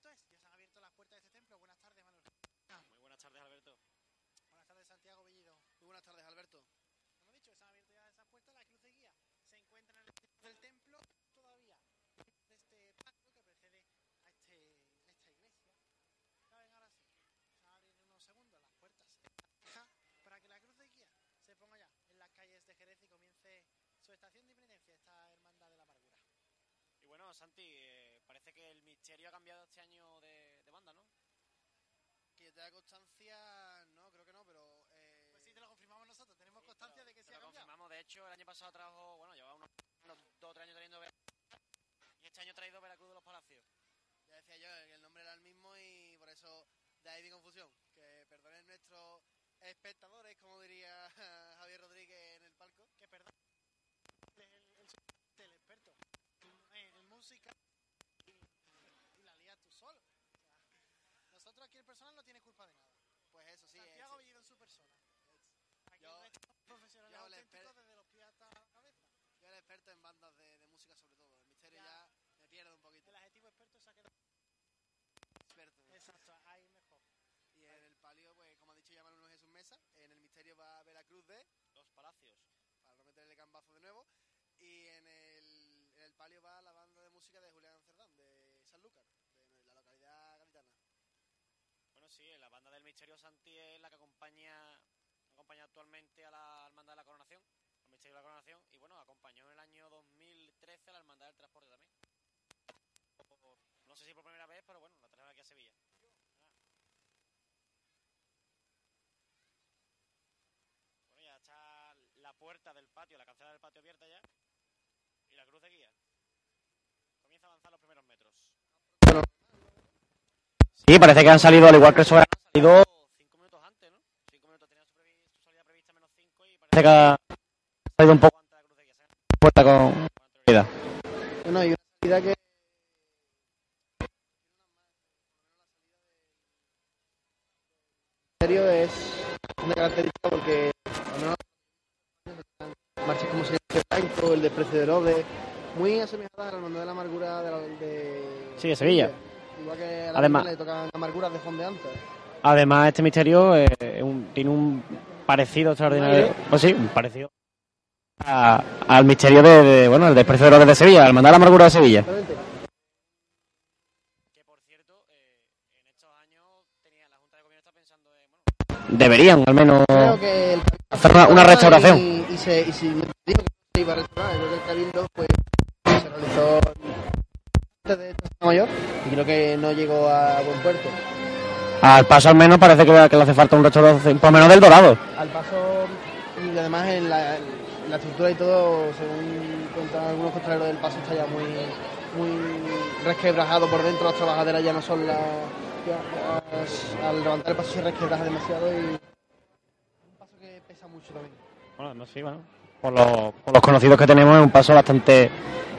23cofrades.es. Ya se han abierto las puertas de este templo. Buenas tardes, Manuel. Muy buenas tardes, Alberto. Buenas tardes, Santiago Bellido. Muy buenas tardes, Alberto. Hemos dicho que se han abierto ya esas puertas. La cruz de guía se encuentra en el centro del templo todavía de este patio que precede a, este, a esta iglesia. Ya ven, ahora sí. Se van a abrir en unos segundos las puertas para que la cruz de guía se ponga ya en las calles de Jerez y comience su estación de penitencia, esta hermandad de la amargura. Y bueno, Santi, eh, parece que el misterio ha cambiado este año de, de banda, ¿no? Que yo te da constancia, no, creo que no, pero. Eh, Pues sí, te lo confirmamos nosotros. Tenemos Sí, constancia pero- de que se ha cambiado. confirmamos, de hecho, el año pasado trajo, bueno, llevaba unos, unos dos o tres años trayendo Veracruz y este año ha traído Veracruz de los Palacios. ya decía yo que el nombre era el mismo y por eso de ahí mi confusión. Que perdonen nuestros espectadores, como diría Javier Rodríguez en el palco. Que perdón. El, el, el experto en, en música y, y la lías tú solo. O sea, nosotros aquí el personal no tiene culpa de nada. Pues eso sí, Santiago es- en su persona. Aquí Yo- nuestros profesionales yo esper- desde los pies hasta la cabeza. yo era experto en bandas de, de música sobre todo. El misterio Ya. ya, me pierde un poquito. El adjetivo experto se ha quedado. Experto. Exacto, ahí mejor. Y en el palio, pues como ha dicho ya Manuel Jesús Mesa, en el misterio va a Veracruz de, Los Palacios. para no meterle cambazo de nuevo. Y en el, en el palio va la banda de música de Julián Cerdán, de Sanlúcar, de la localidad gaditana. Bueno, sí, la banda del misterio Santi es la que acompaña, acompaña actualmente a la Hermandad de la Coronación, al misterio de la Coronación, y bueno, acompañó en el año 2013 a la Hermandad del Transporte también. No sé si por primera vez, pero bueno, la trajeron aquí a Sevilla. Bueno, ya está la puerta del patio, la cancela del patio abierta ya, y la cruz de guía. Comienza a avanzar los primeros. Sí, parece que han salido, al igual que el Soberano, han salido cinco minutos antes, ¿no? Cinco minutos, tenían su, salida prevista menos cinco y parece que ha salido un poco antes de la cruz de guía. Puerta con, anterioridad. Bueno, y una salida que misterio es una característica porque no marchas como Señor de Blanco, el desprecio de Herodes, muy asemejadas a la hermandad de la amargura de, la, de Sí, de Sevilla. Igual que a la Además- le tocan amarguras de fondeantes. Además, este misterio eh, es un- tiene un parecido extraordinario. Pues sí, un parecido a- al misterio de, de, bueno, el desprecio de Herodes de Sevilla, al mandar la amargura de Sevilla. Exactamente. Que por cierto, eh, en estos años tenía la Junta de Gobierno está pensando en, bueno, deberían al menos Creo que el hacer una, una restauración. Y, y, se, y si me dijo que se iba a restaurar, creo que el Cabildo pues, se realizó antes de mayor y creo que no llegó a buen puerto. Al paso al menos parece que, que le hace falta un restauración, por lo menos del dorado. Al paso, y además en la, en la estructura y todo, según cuentan algunos costaleros del paso, está ya muy, muy resquebrajado por dentro. Las trabajaderas ya no son las. ya- las- al levantar el paso se resquebraja demasiado y. Un paso que pesa mucho también. Bueno, no sé, bueno, por los, por los conocidos que tenemos es un paso bastante,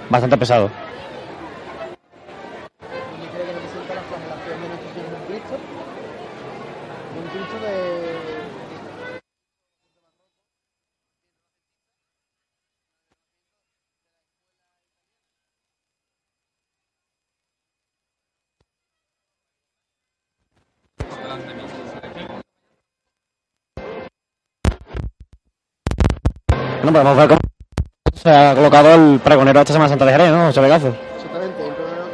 bastante pesado. Bueno, podemos ver cómo se ha colocado el pregonero de esta Semana Santa de Jerez, ¿no? José Vegazo. Exactamente, un problema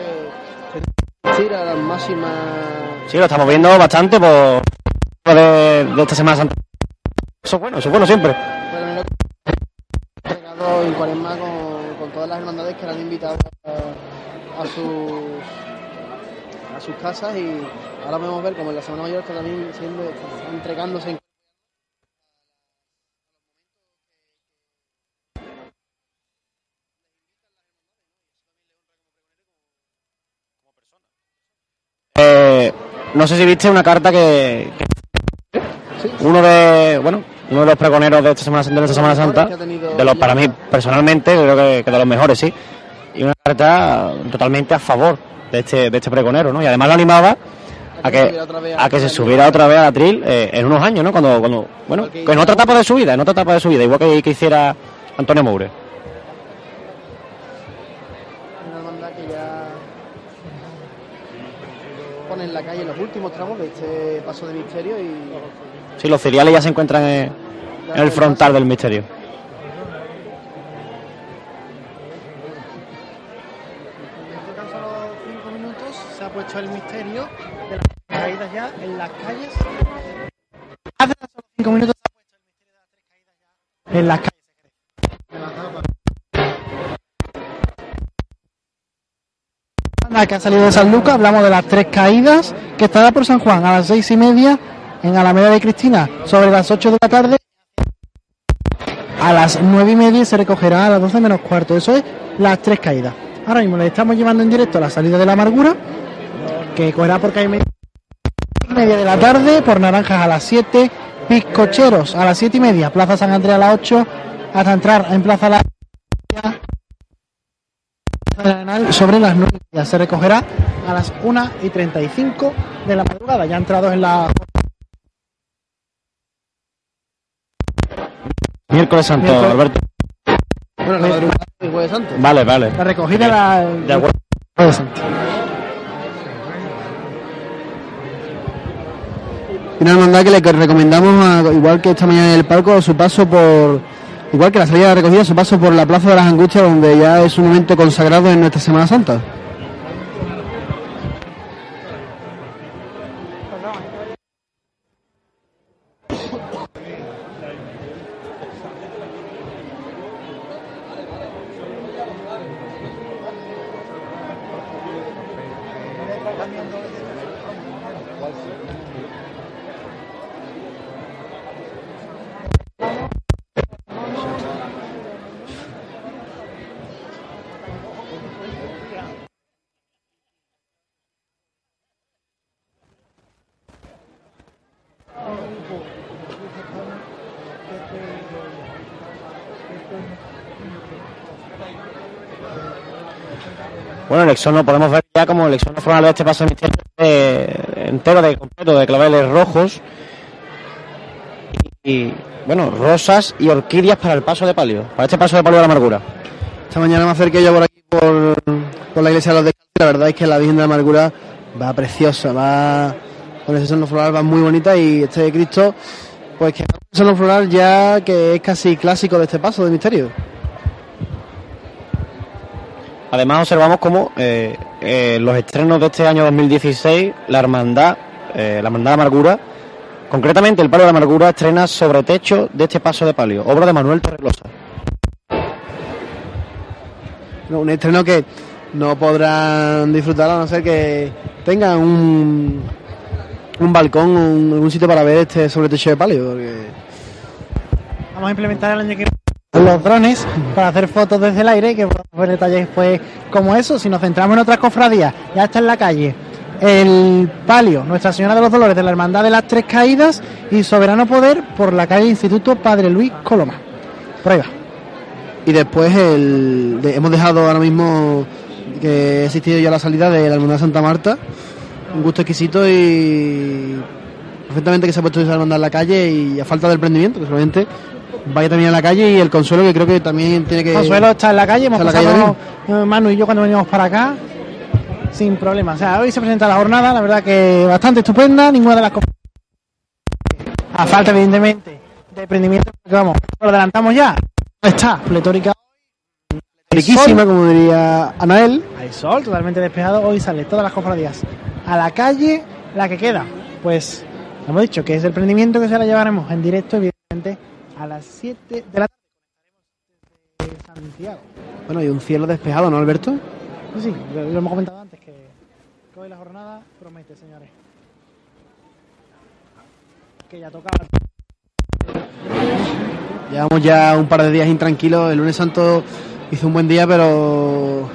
que tira las más máxima. Sí, lo estamos viendo bastante por de, de esta Semana Santa. Eso es bueno, eso es bueno siempre. Entregado en Cuaresma con, con todas las hermandades que le han invitado a, a sus a sus casas y ahora podemos ver como en la Semana Mayor está también siendo entregándose en no sé si viste una carta que, uno de bueno uno de los pregoneros de esta Semana Santa, de esta Semana Santa, de los para mí personalmente creo que, de los mejores sí y una carta totalmente a favor de este de este pregonero, ¿no? Y además lo animaba a que a que se subiera otra vez a la tril eh, en unos años, ¿no? Cuando cuando bueno en otra etapa de su vida, en otra etapa de su vida, igual que, que hiciera Antonio Moure. una hermandad que ya pone en la calle los últimos tramos de este paso de misterio y Sí, los cereales ya se encuentran en, en el frontal del misterio. Cinco minutos, se ha puesto el misterio de las caídas ya en las calles. Hace tan solo cinco minutos se ha puesto el misterio de las tres caídas ya en las calles. Que ha salido de San Lucas, hablamos de las tres caídas, que estará por San Juan a las seis y media en Alameda de Cristina sobre las 8 de la tarde. A las nueve y media se recogerá a las 12 menos cuarto. Eso es las tres caídas. Ahora mismo le estamos llevando en directo a la salida de la amargura, que cogerá por calle media media de la tarde, por Naranjas a las 7, Piscocheros a las 7 y media, Plaza San Andrés a las 8, hasta entrar en Plaza La Sobre las 9 y. Se recogerá a las 1 y 35 de la madrugada, ya entrados en la Miércoles Santo, Miércoles. Alberto. bueno la madrugada del Jueves Santo. Vale, vale. La recogida la... De acuerdo. Una hermandad que le recomendamos, a- igual que esta mañana en el palco, a su paso por, igual que la salida de recogida, su paso por la Plaza de las Angustias, donde ya es un momento consagrado en nuestra Semana Santa. Bueno, el exono podemos ver ya como el exono frontal de este paso de misterio eh, entero de completo de claveles rojos y, bueno, rosas y orquídeas para el paso de palio, para este paso de palio de la amargura. Esta mañana me acerqué yo por aquí, por, la iglesia de los Descalzos, la verdad es que la Virgen de la Amargura va preciosa, va con ese seno floral, va muy bonita y este Cristo, pues que seno floral ya que es casi clásico de este paso de misterio. Además observamos como eh, eh, los estrenos de este año 2016, la hermandad, eh, la hermandad de amargura, concretamente el palio de amargura estrena sobre techo de este paso de palio, obra de Manuel Torrelosa. No, un estreno que no podrán disfrutar a no ser que tengan un, un balcón, un, algún sitio para ver este sobre techo de palio. Porque... Vamos a implementar el año que viene los drones para hacer fotos desde el aire, que podemos ver detalles pues como eso. Si nos centramos en otras cofradías, ya está en la calle el palio Nuestra Señora de los Dolores de la Hermandad de las Tres Caídas y Soberano Poder por la calle Instituto Padre Luis Coloma. Va. Y después el, hemos dejado ahora mismo que ha existido ya la salida de la Hermandad Santa Marta. Un gusto exquisito y perfectamente que se ha puesto esa hermandad en la calle y a falta del prendimiento, que solamente vaya también a la calle y el consuelo que creo que también tiene que... Consuelo está en la calle, hemos pasado eh, Manu y yo cuando veníamos para acá sin problema. O sea, hoy se presenta la jornada, la verdad que bastante estupenda, ninguna de las a falta evidentemente de emprendimiento, porque vamos, lo adelantamos ya. Está pletórica, riquísima, como diría Anael. hay sol totalmente despejado, hoy sale todas las cofradías a la calle la que queda. Pues hemos dicho que es el prendimiento que se la llevaremos en directo, evidentemente, a las 7 de la tarde desde Santiago. Bueno, y un cielo despejado, ¿no, Alberto? Sí, sí, lo, lo hemos comentado antes, que, que hoy la jornada promete, señores. Que ya tocaba. Llevamos ya un par de días intranquilos. El lunes santo hizo un buen día, pero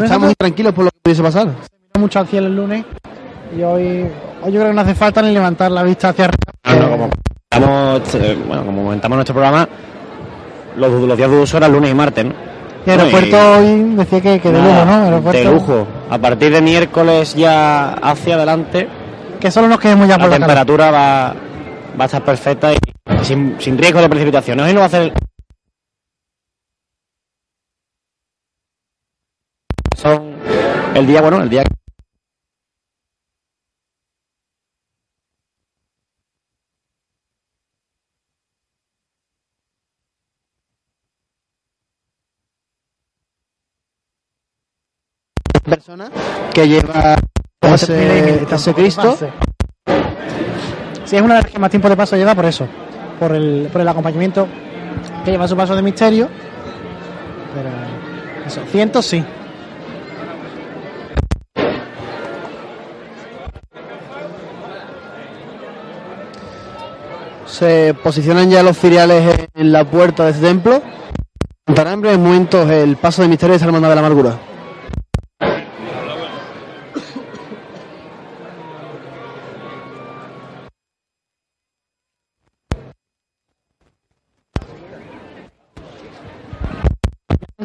estamos intranquilos por lo que pudiese pasar. miró mucho al cielo el lunes y hoy, hoy yo creo que no hace falta ni levantar la vista hacia arriba. Como comentamos, eh, bueno, como comentamos en nuestro programa, los, los días de uso eran lunes y martes, ¿no? Y aeropuerto hoy decía que, que de lujo, ¿no? Aeropuerto- De lujo. A partir de miércoles ya hacia adelante, Que solo nos quedemos ya la por la temperatura va, va a estar perfecta y sin, sin riesgo de precipitaciones. Hoy no va a hacer... Son el día, bueno, el día... Persona que lleva ese, ese Cristo. Sí, es una de las que más tiempo de paso lleva por eso. Por el, por el acompañamiento que lleva su paso de misterio. Pero eso, cientos sí. Se posicionan ya los filiales en la puerta de este templo. Contará en breves momentos el paso de misterio de esa hermandad de la amargura.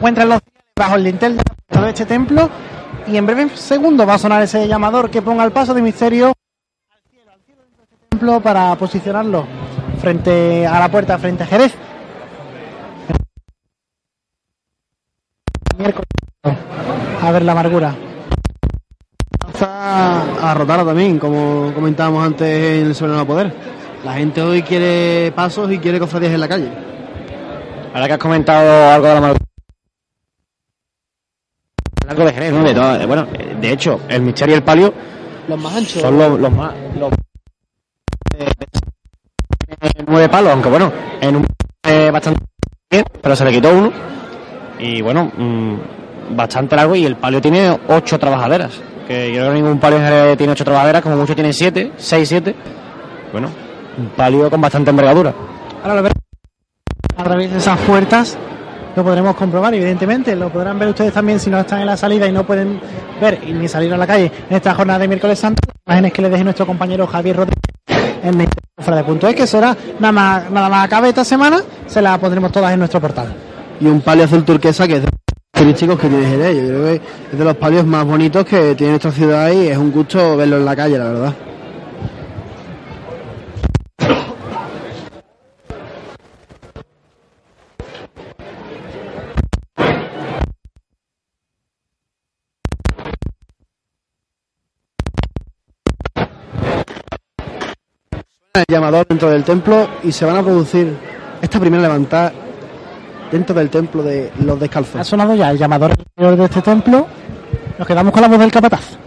Encuentran los bajo el dintel de este templo y en breve segundo va a sonar ese llamador que ponga el paso de misterio al cielo, al cielo dentro de este templo para posicionarlo frente a la puerta, frente a Jerez. Miércoles a ver la amargura. a rotar también, como comentábamos antes en el Soberano Poder. La gente hoy quiere pasos y quiere cofradías en la calle. Ahora que has comentado algo de la amargura. Algo de Jerez, ¿no? De todas- bueno, de hecho, el misterio y el palio Los más anchos. son los, los más. Los, eh, nueve palos, aunque bueno, en un. eh, bastante bien, pero se le quitó uno. Y bueno, mm, bastante largo. Y el palio tiene ocho trabajaderas. Que yo creo que ningún palio en tiene ocho trabajaderas, como mucho tiene siete, seis, siete. Bueno, un palio con bastante envergadura. Ahora lo veremos a través de esas puertas. Lo podremos comprobar, evidentemente. Lo podrán ver ustedes también si no están en la salida y no pueden ver y ni salir a la calle en esta jornada de miércoles santo. Imágenes que le deje nuestro compañero Javier Rodríguez en es que será nada más, nada más acabe esta semana, se la pondremos todas en nuestro portal. Y un palio azul turquesa que es de los turísticos que tiene Jerez. Yo creo que es de los palios más bonitos que tiene nuestra ciudad y es un gusto verlo en la calle, la verdad. El llamador dentro del templo y se van a producir esta primera levantada dentro del templo de los Ha descalzos. sonado ya el llamador de este templo. Nos quedamos con la voz del capataz.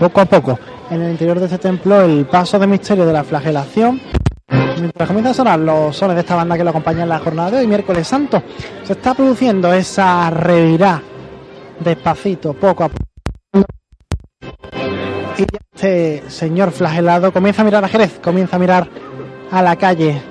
Poco a poco en el interior de este templo el paso de misterio de la flagelación. Mientras comienzan a sonar los sones de esta banda que lo acompaña en la jornada de hoy, miércoles santo, se está produciendo esa revirá despacito, poco a poco. Y este señor flagelado comienza a mirar a Jerez, comienza a mirar a la calle.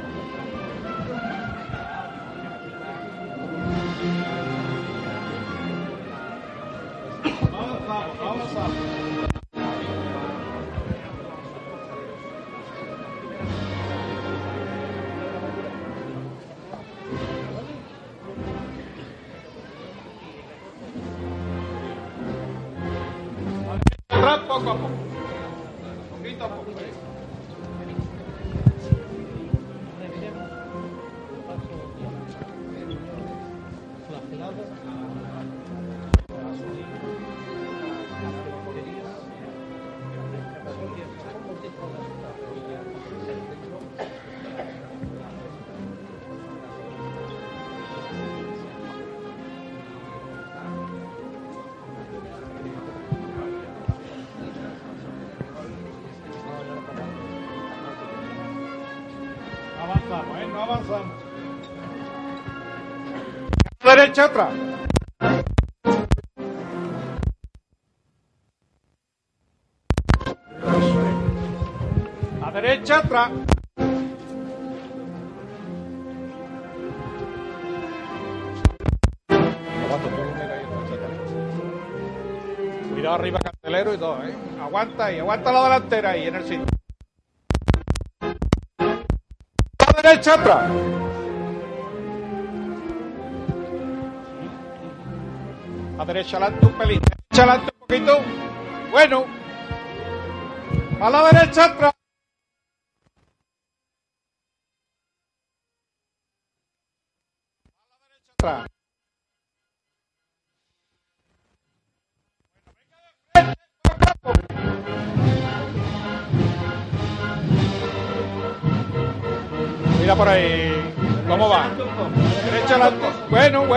Derecha atrás. A derecha atrás. Cuidado arriba, candelero y dos, ¿eh? Aguanta ahí, aguanta la delantera ahí en el sitio. A derecha atrás. Derecha adelante un pelín. Derecha adelante un poquito. Bueno. A la derecha atrás. A la derecha atrás. Mira por ahí. ¿Cómo va? Derecha. Bueno,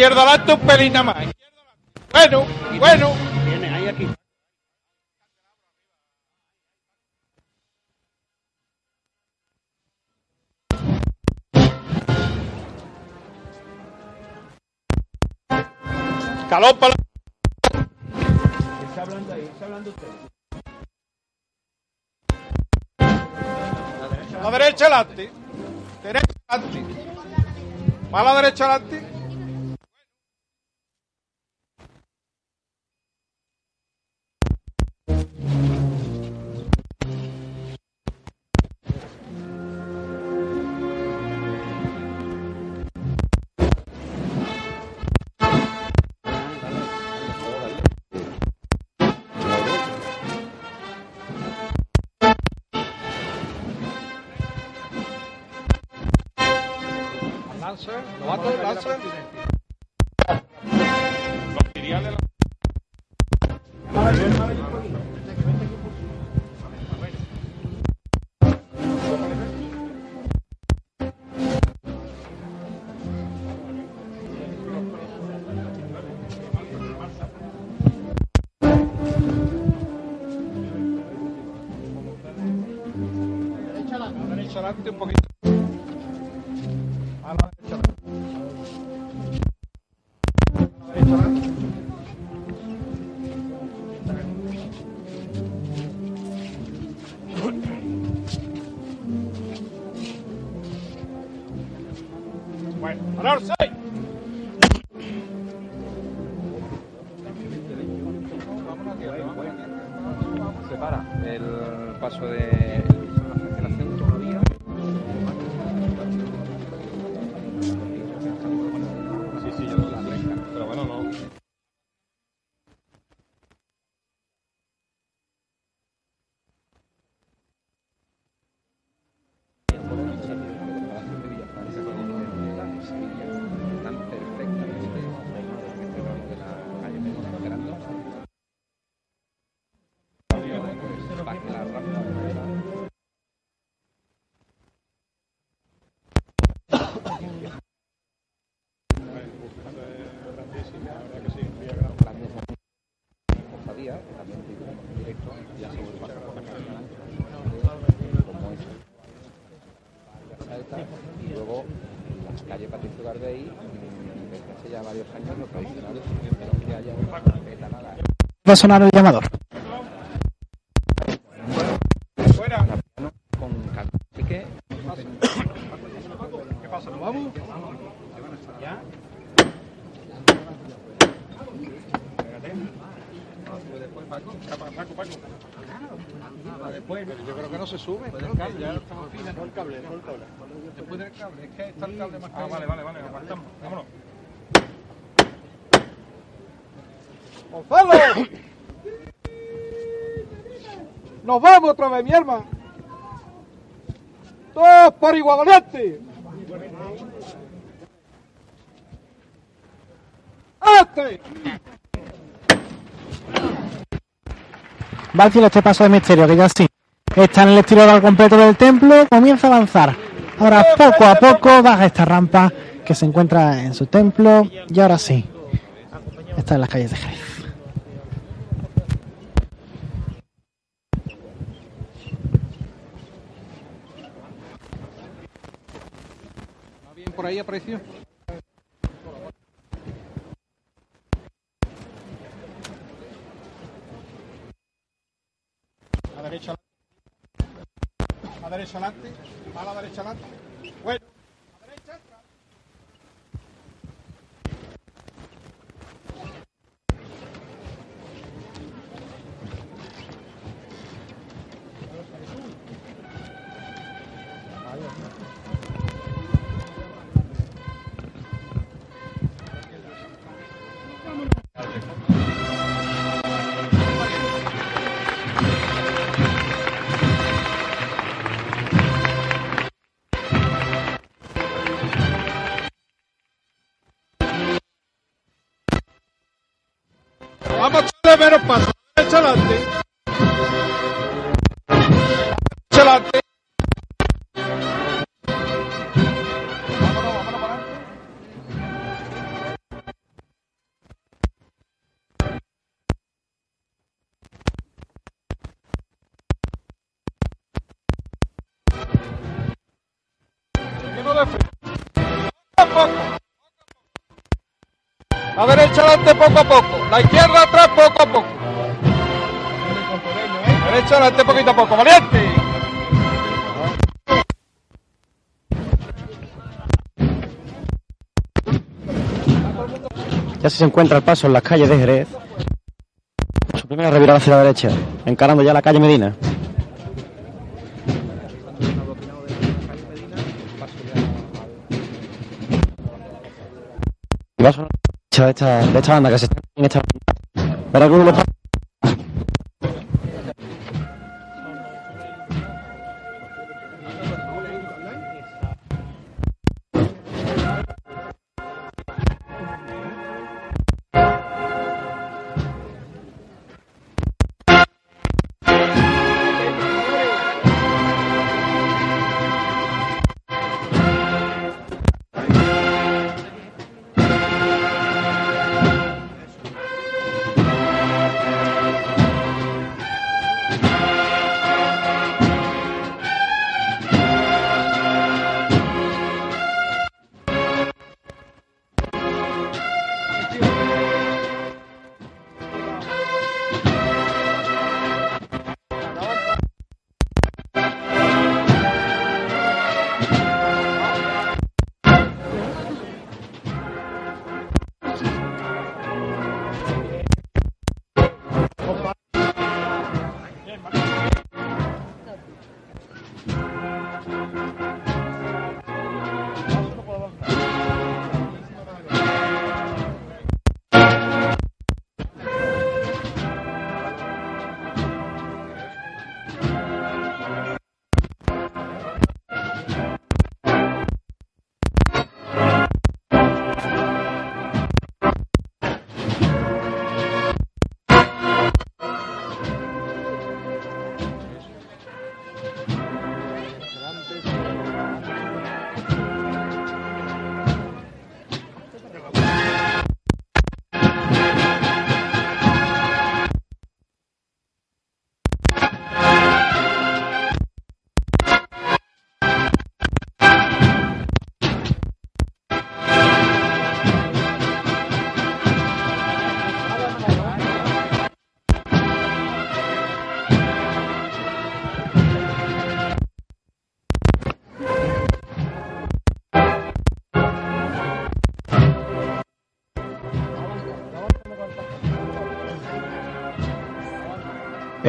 bueno. Izquierda adelante un pelín nada más. Bueno, bueno. Viene ahí aquí. Calón para Está hablando ahí, está hablando usted. la derecha adelante. Derecha adelante. Va a la derecha adelante. Patricio Garbey, mm, desde hace ya varios años, lo tradicional es que haya una petanada Va a sonar el llamador. Fuera. con cal- Así que vamos? ¿Ya? Después, Paco. Paco, Paco. Después, Pero yo creo que no se sube. Después ¿no? del cable. Ya estamos finos. No el cable, no el cable. después del cable. Es que está el cable más Ah, vale, vale, vale. Aguantamos. Vámonos. ¡Gonzalo! ¡Nos vamos otra vez, mi hermano! ¡Todos por igual, valiente! ¡Este! Va al cielo este paso de misterio, que ya sí. Está en el estilo al completo del templo, comienza a avanzar. Ahora poco a poco baja esta rampa que se encuentra en su templo y ahora sí. Está en las calles de Jerez. ¿Va bien por ahí, aprecio? A derecha adelante. Derecha adelante. A la derecha adelante. Bueno. Vamos a adelante poco a poco. La izquierda atrás poco a poco. Derecha adelante poquito a poco. ¡Valiente! Ya se encuentra el paso en las calles de Jerez. Su primera revirada hacia la derecha, encarando ya la calle Medina. Y va a sonar la derecha de esta, de esta banda que se está en esta banda. Verá cómo lo pasa.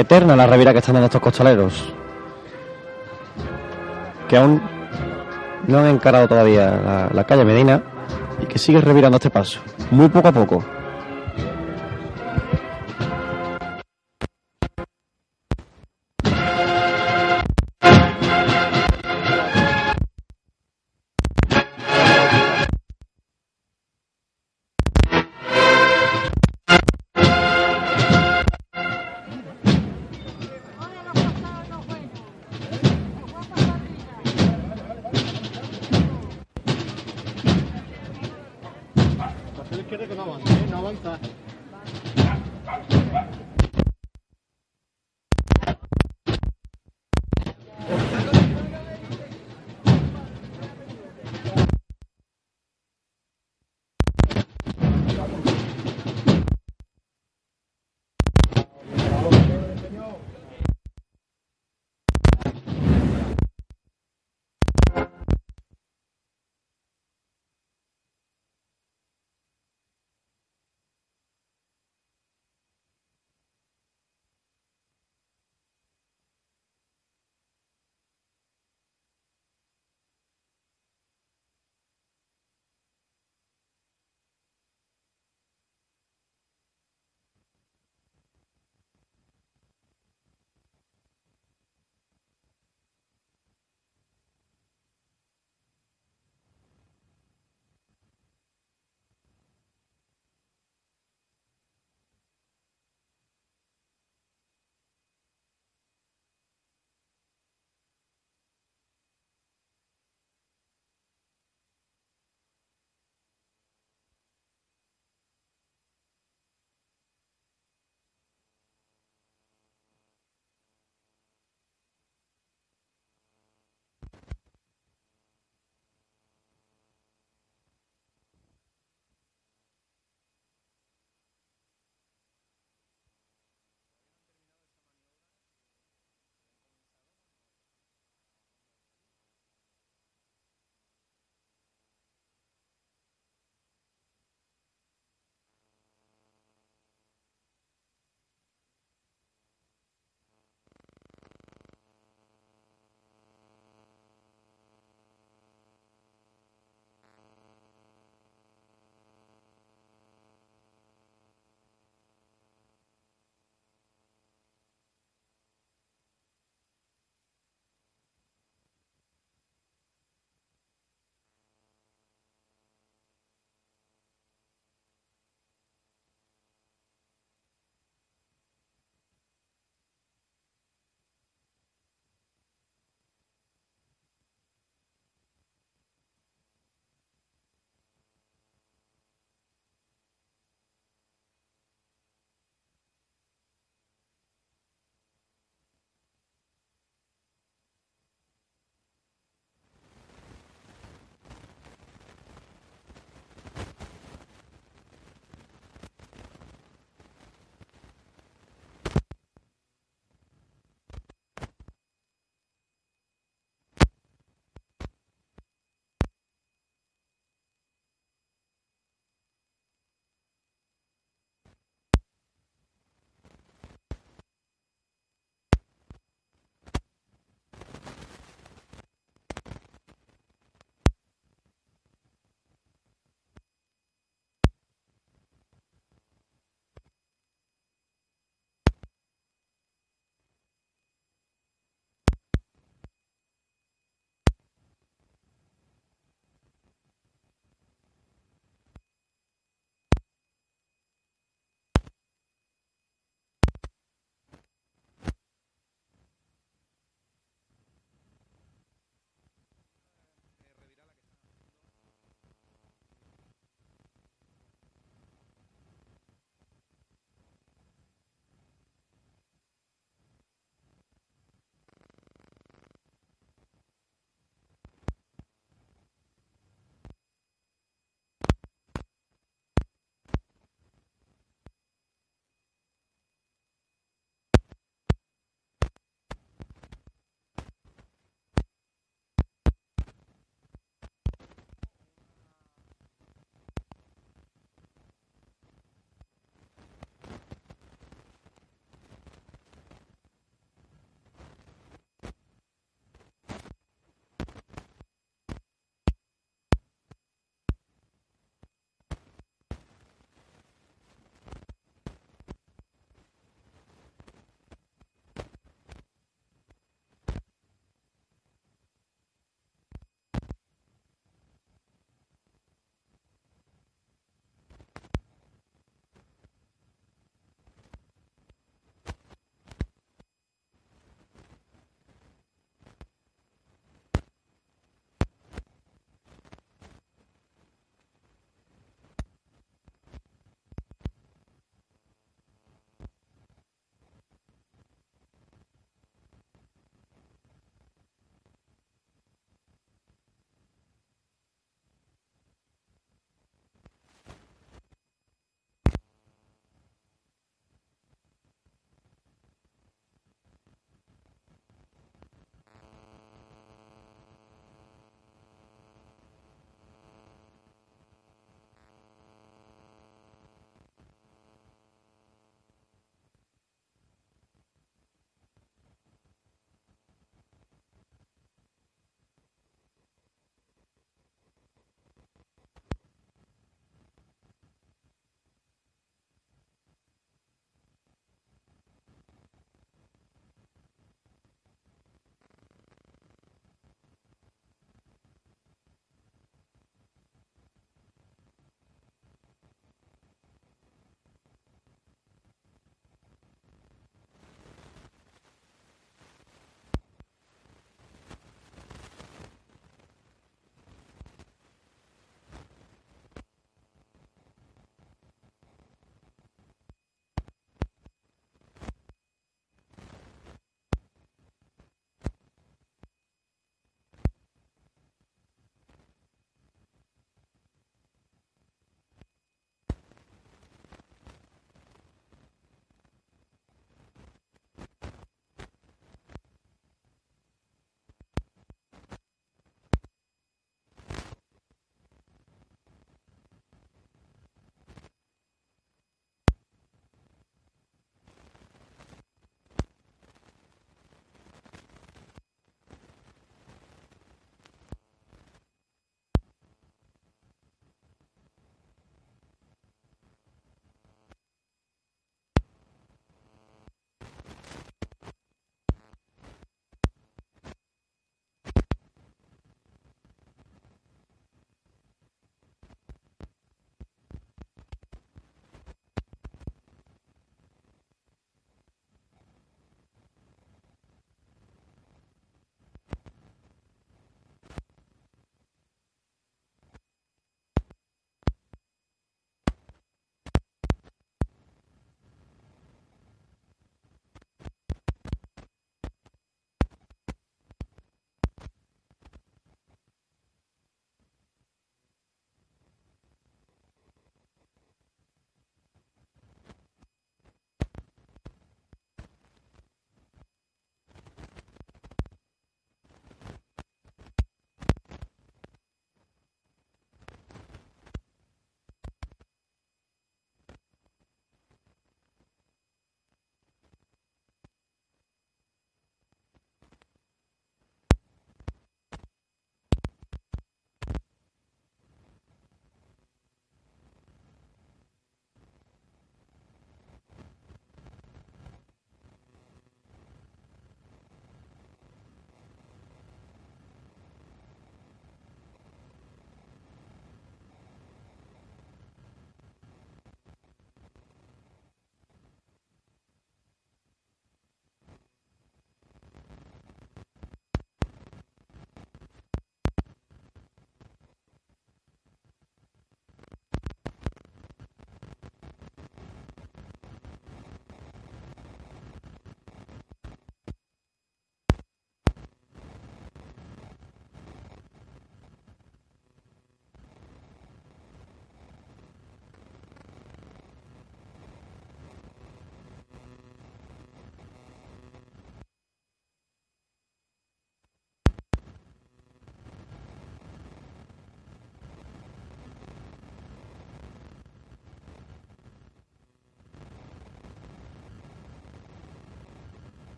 Eterna la revira que están dando estos costaleros. Que aún no han encarado todavía la, la calle Medina y que sigue revirando este paso, muy poco a poco.